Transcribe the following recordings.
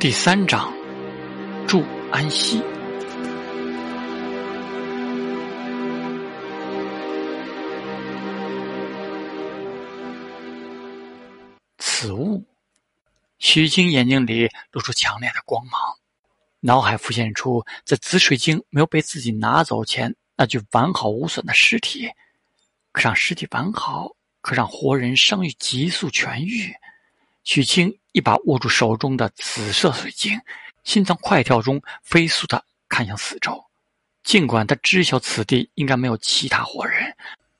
第三章，祝安息。此物，许晶眼睛里露出强烈的光芒，脑海浮现出在紫水晶没有被自己拿走前那具完好无损的尸体。可让尸体完好，可让活人伤愈急速痊愈。许清一把握住手中的紫色水晶，心脏快跳中飞速的看向四周。尽管他知晓此地应该没有其他活人，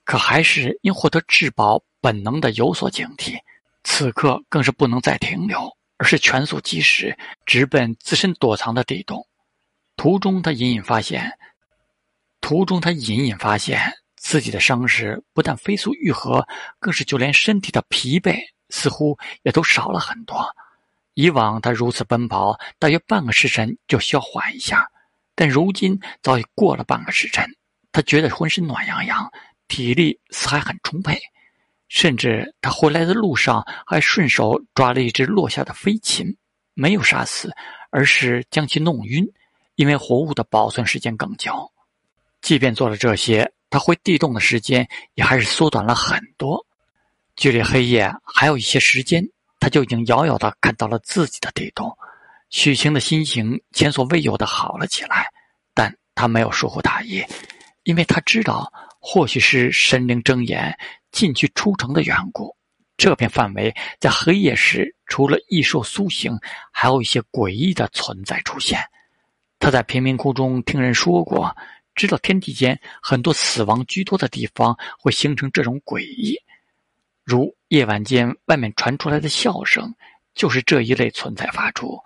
可还是因获得至宝本能的有所警惕。此刻更是不能再停留，而是全速疾驶，直奔自身躲藏的地洞。途中，他隐隐发现，途中他隐隐发现自己的伤势不但飞速愈合，更是就连身体的疲惫。似乎也都少了很多。以往他如此奔跑，大约半个时辰就需要缓一下，但如今早已过了半个时辰。他觉得浑身暖洋洋，体力似还很充沛，甚至他回来的路上还顺手抓了一只落下的飞禽，没有杀死，而是将其弄晕，因为活物的保存时间更久。即便做了这些，他回地洞的时间也还是缩短了很多。距离黑夜还有一些时间，他就已经遥遥的看到了自己的地洞。许晴的心情前所未有的好了起来，但他没有疏忽大意，因为他知道，或许是神灵睁眼、禁区出城的缘故，这片范围在黑夜时，除了异兽苏醒，还有一些诡异的存在出现。他在贫民窟中听人说过，知道天地间很多死亡居多的地方会形成这种诡异。如夜晚间外面传出来的笑声，就是这一类存在发出。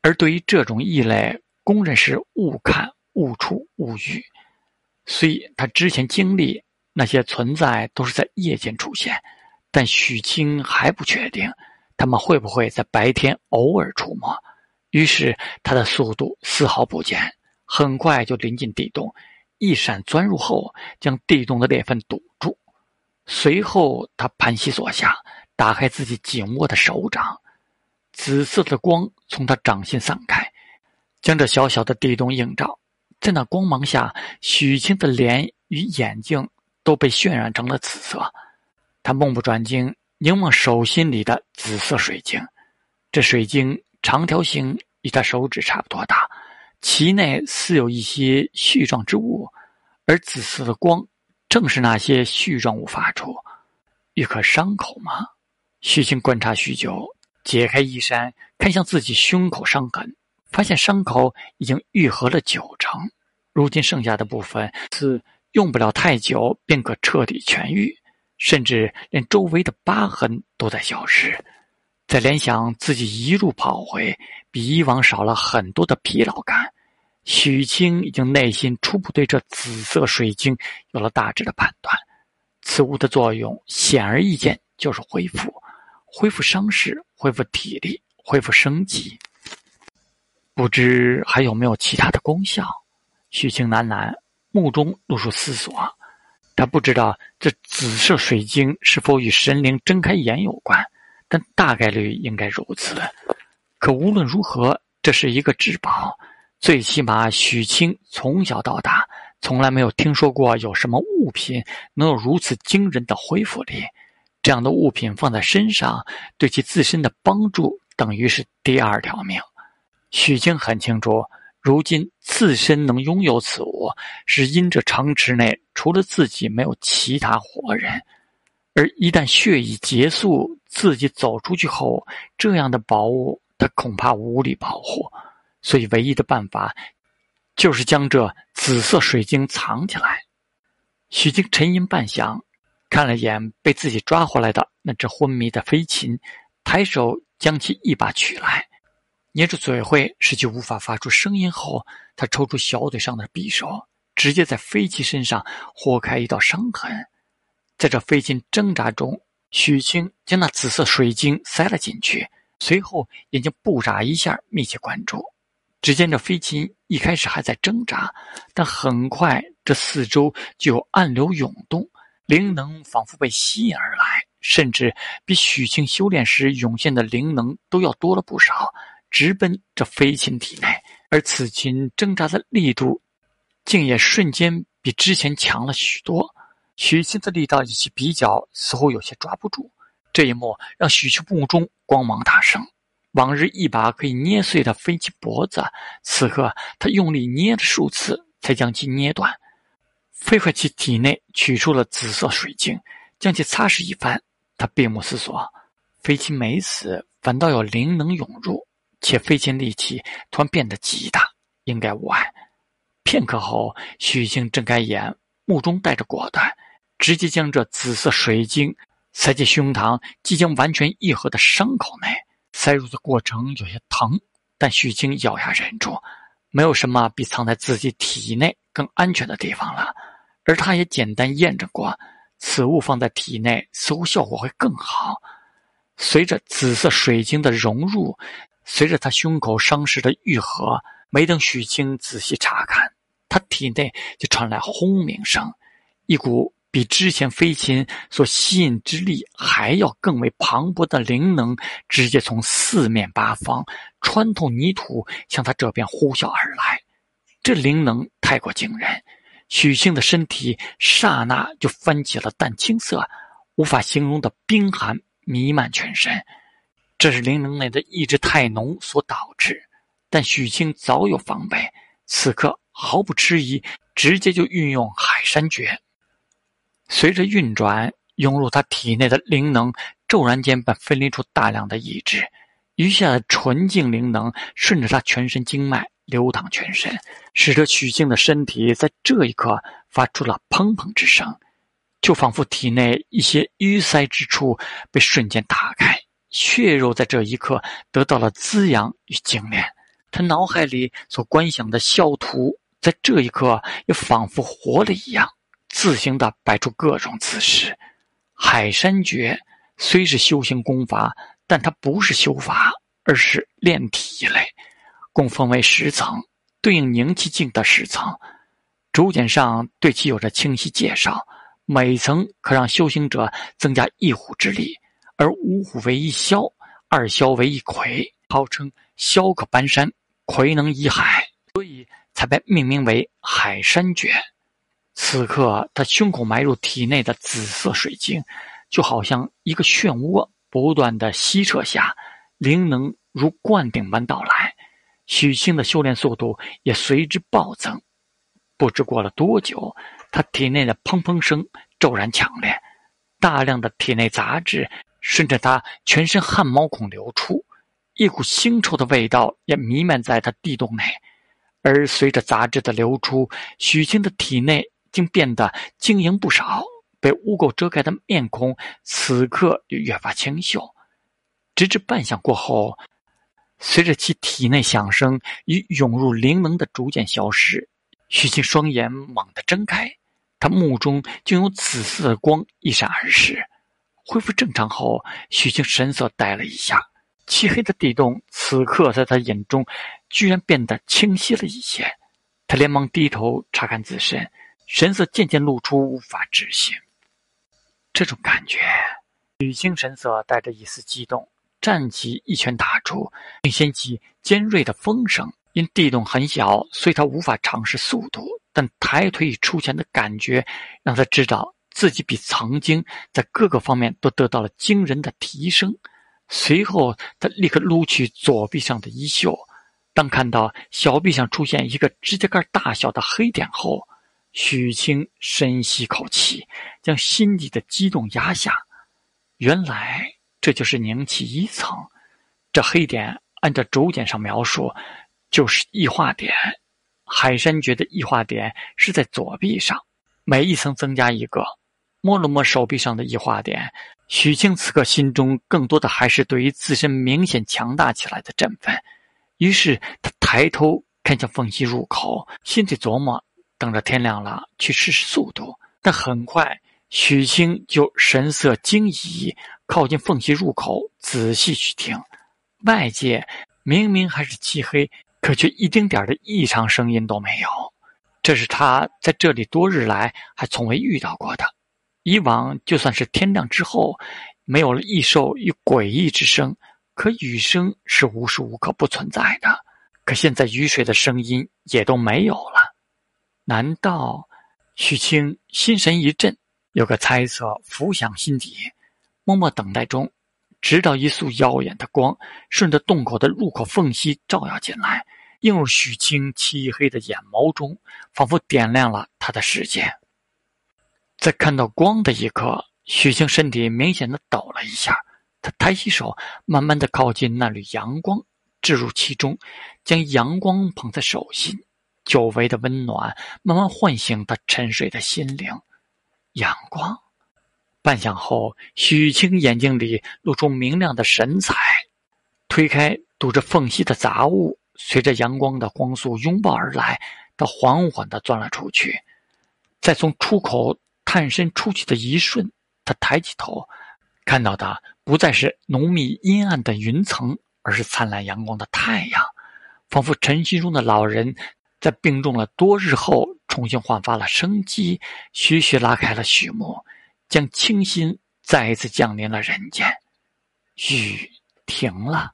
而对于这种异类，公认是误看、误触、误遇。虽他之前经历那些存在都是在夜间出现，但许清还不确定他们会不会在白天偶尔出没。于是他的速度丝毫不减，很快就临近地洞，一闪钻入后，将地洞的裂缝堵住。随后，他盘膝坐下，打开自己紧握的手掌，紫色的光从他掌心散开，将这小小的地洞映照。在那光芒下，许清的脸与眼睛都被渲染成了紫色。他目不转睛凝望手心里的紫色水晶，这水晶长条形，与他手指差不多大，其内似有一些絮状之物，而紫色的光。正是那些絮状物发出，一颗伤口吗？许清观察许久，解开衣衫，看向自己胸口伤痕，发现伤口已经愈合了九成，如今剩下的部分似用不了太久便可彻底痊愈，甚至连周围的疤痕都在消失。再联想自己一路跑回，比以往少了很多的疲劳感。许清已经内心初步对这紫色水晶有了大致的判断，此物的作用显而易见，就是恢复、恢复伤势、恢复体力、恢复生机。不知还有没有其他的功效？许清喃喃，目中露出思索。他不知道这紫色水晶是否与神灵睁开眼有关，但大概率应该如此。可无论如何，这是一个至宝。最起码，许清从小到大从来没有听说过有什么物品能有如此惊人的恢复力。这样的物品放在身上，对其自身的帮助等于是第二条命。许清很清楚，如今自身能拥有此物，是因这城池内除了自己没有其他活人。而一旦血已结束，自己走出去后，这样的宝物他恐怕无力保护。所以，唯一的办法就是将这紫色水晶藏起来。许晶沉吟半晌，看了眼被自己抓回来的那只昏迷的飞禽，抬手将其一把取来，捏住嘴会，使其无法发出声音后，他抽出小腿上的匕首，直接在飞禽身上豁开一道伤痕。在这飞禽挣扎中，许清将那紫色水晶塞了进去，随后眼睛不眨一下，密切关注。只见这飞禽一开始还在挣扎，但很快这四周就有暗流涌动，灵能仿佛被吸引而来，甚至比许清修炼时涌现的灵能都要多了不少。直奔这飞禽体内，而此禽挣扎的力度，竟也瞬间比之前强了许多。许昕的力道与其比较，似乎有些抓不住。这一幕让许晴目中光芒大盛。往日一把可以捏碎的飞禽脖子，此刻他用力捏了数次，才将其捏断。飞快其体内取出了紫色水晶，将其擦拭一番。他闭目思索，飞禽没死，反倒有灵能涌入，且飞禽力气突然变得极大，应该无碍。片刻后，许晴睁开眼，目中带着果断。直接将这紫色水晶塞进胸膛即将完全愈合的伤口内，塞入的过程有些疼，但许清咬牙忍住。没有什么比藏在自己体内更安全的地方了，而他也简单验证过，此物放在体内似乎效果会更好。随着紫色水晶的融入，随着他胸口伤势的愈合，没等许清仔细查看，他体内就传来轰鸣声，一股。比之前飞禽所吸引之力还要更为磅礴的灵能，直接从四面八方穿透泥土，向他这边呼啸而来。这灵能太过惊人，许清的身体刹那就翻起了淡青色，无法形容的冰寒弥漫全身。这是灵能内的意志太浓所导致，但许清早有防备，此刻毫不迟疑，直接就运用海山诀。随着运转，涌入他体内的灵能，骤然间便分离出大量的意志，余下的纯净灵能顺着他全身经脉流淌全身，使得许静的身体在这一刻发出了砰砰之声，就仿佛体内一些淤塞之处被瞬间打开，血肉在这一刻得到了滋养与精炼。他脑海里所观想的肖图，在这一刻也仿佛活了一样。自行的摆出各种姿势，海山诀虽是修行功法，但它不是修法，而是炼体一类，共分为十层，对应凝气境的十层。竹简上对其有着清晰介绍，每层可让修行者增加一虎之力，而五虎为一枭，二枭为一魁，号称枭可搬山，魁能移海，所以才被命名为海山诀。此刻，他胸口埋入体内的紫色水晶，就好像一个漩涡，不断的吸扯下，灵能如灌顶般到来。许清的修炼速度也随之暴增。不知过了多久，他体内的砰砰声骤然强烈，大量的体内杂质顺着他全身汗毛孔流出，一股腥臭的味道也弥漫在他地洞内。而随着杂质的流出，许清的体内。竟变得晶莹不少，被污垢遮盖的面孔此刻也越发清秀。直至半晌过后，随着其体内响声与涌入灵能的逐渐消失，许清双眼猛地睁开，他目中竟有紫色的光一闪而逝。恢复正常后，许清神色呆了一下，漆黑的地洞此刻在他眼中居然变得清晰了一些。他连忙低头查看自身。神色渐渐露出无法置信。这种感觉，许清神色带着一丝激动，站起一拳打出，并掀起尖锐的风声。因地洞很小，所以他无法尝试速度，但抬腿与出拳的感觉让他知道自己比曾经在各个方面都得到了惊人的提升。随后，他立刻撸去左臂上的衣袖，当看到小臂上出现一个指甲盖大小的黑点后。许清深吸口气，将心底的激动压下。原来这就是凝气一层。这黑点按照竹简上描述，就是异化点。海山诀的异化点是在左臂上，每一层增加一个。摸了摸手臂上的异化点，许清此刻心中更多的还是对于自身明显强大起来的振奋。于是他抬头看向缝隙入口，心里琢磨。等着天亮了去试试速度，但很快许清就神色惊疑，靠近缝隙入口仔细去听。外界明明还是漆黑，可却一丁点的异常声音都没有。这是他在这里多日来还从未遇到过的。以往就算是天亮之后，没有了异兽与诡异之声，可雨声是无时无刻不存在的。可现在雨水的声音也都没有了。难道？许清心神一震，有个猜测浮想心底，默默等待中，直到一束耀眼的光顺着洞口的入口缝隙照耀进来，映入许清漆黑的眼眸中，仿佛点亮了他的世界。在看到光的一刻，许清身体明显的抖了一下，他抬起手，慢慢的靠近那缕阳光，置入其中，将阳光捧在手心。久违的温暖慢慢唤醒他沉睡的心灵。阳光，半晌后，许清眼睛里露出明亮的神采，推开堵着缝隙的杂物，随着阳光的光速拥抱而来。他缓缓地钻了出去，在从出口探身出去的一瞬，他抬起头，看到的不再是浓密阴暗的云层，而是灿烂阳光的太阳，仿佛晨曦中的老人。在病重了多日后，重新焕发了生机，徐徐拉开了序幕，将清新再一次降临了人间。雨停了，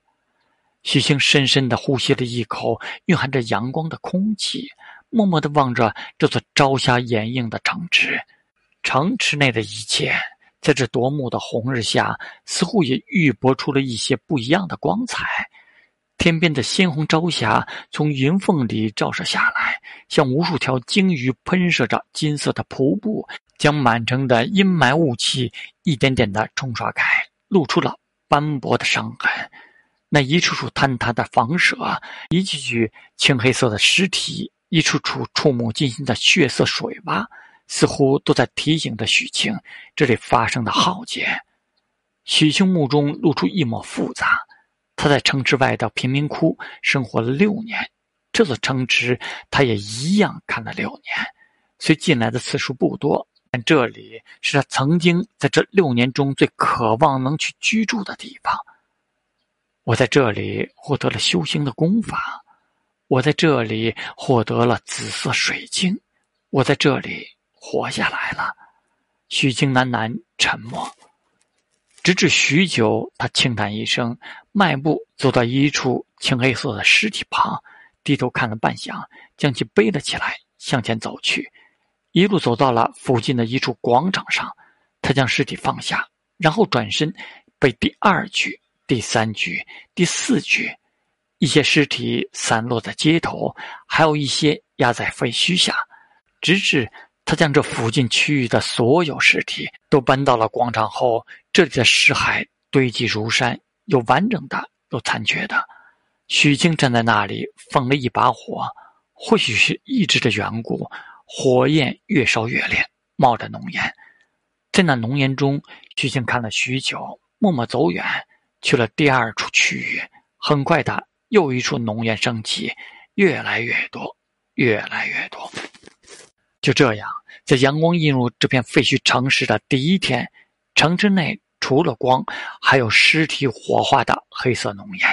许清深深的呼吸了一口蕴含着阳光的空气，默默的望着这座朝霞掩映的城池。城池内的一切，在这夺目的红日下，似乎也预播出了一些不一样的光彩。天边的鲜红朝霞从云缝里照射下来，像无数条鲸鱼喷射着金色的瀑布，将满城的阴霾雾气一点点的冲刷开，露出了斑驳的伤痕。那一处处坍塌的房舍，一具具青黑色的尸体，一处处触目惊心的血色水洼，似乎都在提醒着许晴这里发生的浩劫。许晴目中露出一抹复杂。他在城池外的贫民窟生活了六年，这座城池他也一样看了六年。虽进来的次数不多，但这里是他曾经在这六年中最渴望能去居住的地方。我在这里获得了修行的功法，我在这里获得了紫色水晶，我在这里活下来了。许清喃喃沉默。直至许久，他轻叹一声，迈步走到一处青黑色的尸体旁，低头看了半晌，将其背了起来，向前走去，一路走到了附近的一处广场上。他将尸体放下，然后转身背第二具、第三具、第四具，一些尸体散落在街头，还有一些压在废墟下，直至。他将这附近区域的所有尸体都搬到了广场后，这里的尸骸堆积如山，有完整的，有残缺的。许清站在那里，放了一把火，或许是意志的缘故，火焰越烧越烈，冒着浓烟。在那浓烟中，许清看了许久，默默走远，去了第二处区域。很快的，又一处浓烟升起，越来越多，越来越多。就这样，在阳光映入这片废墟城市的第一天，城之内除了光，还有尸体火化的黑色浓烟。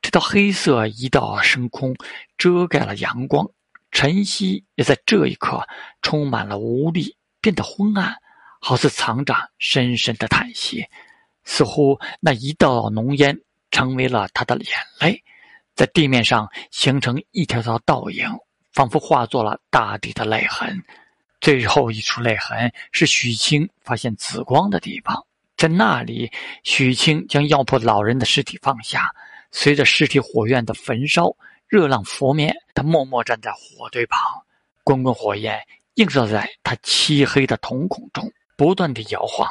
这道黑色一道升空，遮盖了阳光。晨曦也在这一刻充满了无力，变得昏暗，好似藏着深深的叹息。似乎那一道道浓烟成为了他的眼泪，在地面上形成一条条倒影。仿佛化作了大地的泪痕，最后一处泪痕是许清发现紫光的地方，在那里，许清将药铺老人的尸体放下，随着尸体火焰的焚烧，热浪拂面，他默默站在火堆旁，滚滚火焰映照在他漆黑的瞳孔中，不断的摇晃，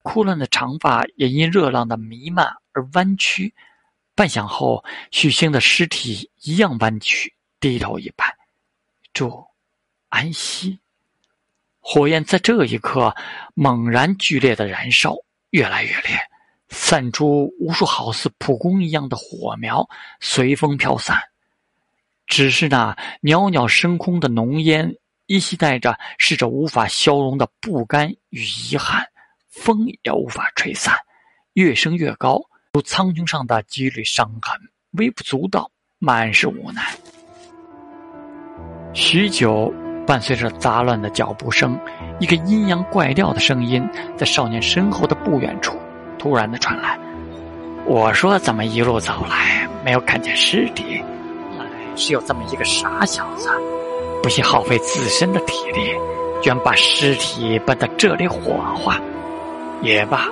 枯乱的长发也因热浪的弥漫而弯曲。半晌后，许清的尸体一样弯曲，低头一拜。住，安息。火焰在这一刻猛然剧烈的燃烧，越来越烈，散出无数好似蒲公一样的火苗，随风飘散。只是那袅袅升空的浓烟，依稀带着逝者无法消融的不甘与遗憾，风也无法吹散，越升越高，如苍穹上的几缕伤痕，微不足道，满是无奈。许久，伴随着杂乱的脚步声，一个阴阳怪调的声音在少年身后的不远处突然的传来：“我说怎么一路走来没有看见尸体？原来是有这么一个傻小子，不惜耗费自身的体力，居然把尸体搬到这里火化。也罢，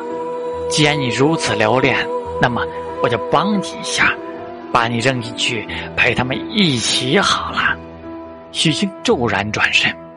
既然你如此留恋，那么我就帮你一下，把你扔进去陪他们一起好了。许昕骤然转身。